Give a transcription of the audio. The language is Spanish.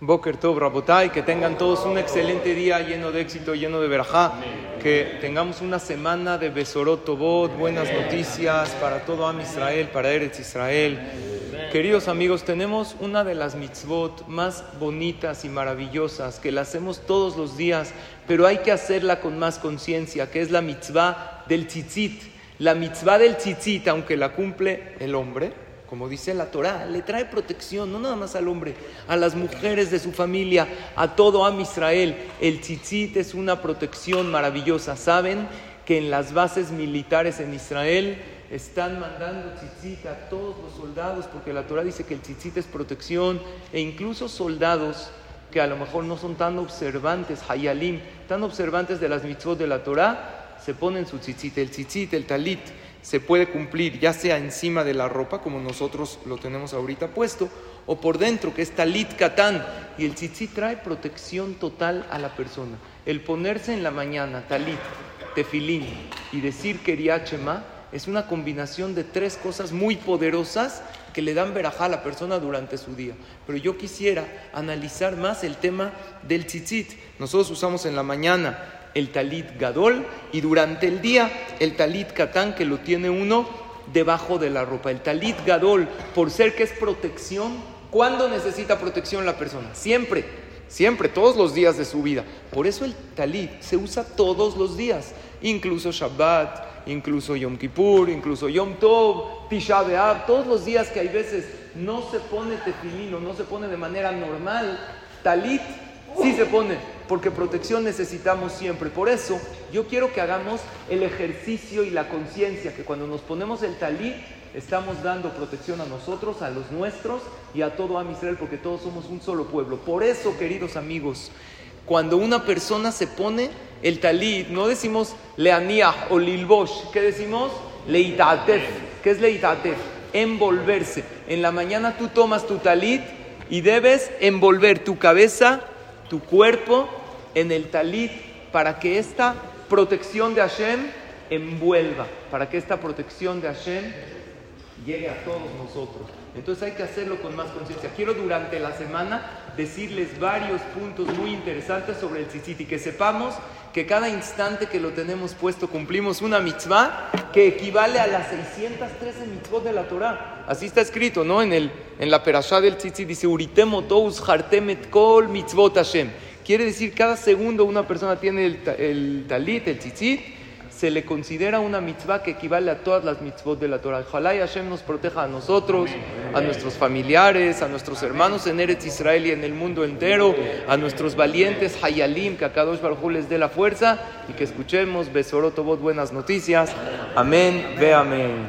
Boker Tov, Rabotai, que tengan todos un excelente día lleno de éxito, lleno de verajá, que tengamos una semana de Besorot Tobot, buenas noticias para todo Am Israel, para Eretz Israel. Queridos amigos, tenemos una de las mitzvot más bonitas y maravillosas que la hacemos todos los días, pero hay que hacerla con más conciencia, que es la mitzvah del tzitzit. La mitzvah del tzitzit, aunque la cumple el hombre, como dice la Torá, le trae protección, no nada más al hombre, a las mujeres de su familia, a todo Am Israel. El tzitzit es una protección maravillosa. Saben que en las bases militares en Israel están mandando tzitzit a todos los soldados, porque la Torah dice que el tzitzit es protección, e incluso soldados que a lo mejor no son tan observantes, hayalim, tan observantes de las mitzvot de la Torah, se ponen su tzitzit, el tzitzit, el talit se puede cumplir ya sea encima de la ropa, como nosotros lo tenemos ahorita puesto, o por dentro, que es talit katán. Y el tzitzit trae protección total a la persona. El ponerse en la mañana talit, tefilín y decir keriachema es una combinación de tres cosas muy poderosas que le dan verajá a la persona durante su día. Pero yo quisiera analizar más el tema del tzitzit. Nosotros usamos en la mañana el talit gadol y durante el día el talit katán que lo tiene uno debajo de la ropa. El talit gadol, por ser que es protección, ¿cuándo necesita protección la persona? Siempre, siempre, todos los días de su vida. Por eso el talit se usa todos los días, incluso Shabbat, incluso Yom Kippur, incluso Yom Tov, Tisha B'Av, todos los días que hay veces no se pone tefilín o no se pone de manera normal, talit sí se pone porque protección necesitamos siempre. Por eso yo quiero que hagamos el ejercicio y la conciencia, que cuando nos ponemos el talit, estamos dando protección a nosotros, a los nuestros y a todo Am Israel, porque todos somos un solo pueblo. Por eso, queridos amigos, cuando una persona se pone el talit, no decimos leaniah o lilbosh, ¿qué decimos? Leitatef. ¿Qué es leitatef? Envolverse. En la mañana tú tomas tu talit y debes envolver tu cabeza tu cuerpo en el talit para que esta protección de Hashem envuelva, para que esta protección de Hashem llegue a todos nosotros. Entonces hay que hacerlo con más conciencia. Quiero durante la semana decirles varios puntos muy interesantes sobre el tzitzit y que sepamos que cada instante que lo tenemos puesto cumplimos una mitzvah que equivale a las 613 mitzvot de la Torah. Así está escrito, ¿no? En, el, en la perashá del tzitzit dice, Uritemotous hartemet kol mitzvot Hashem. Quiere decir, cada segundo una persona tiene el, el talit, el tzitzit, se le considera una mitzvah que equivale a todas las mitzvot de la Torah. Ojalá y Hashem nos proteja a nosotros, a nuestros familiares, a nuestros hermanos en Eretz Israel y en el mundo entero, a nuestros valientes Hayalim, que a Kadosh Baruj les dé la fuerza y que escuchemos Besorotobot buenas noticias. Amén, ve amén.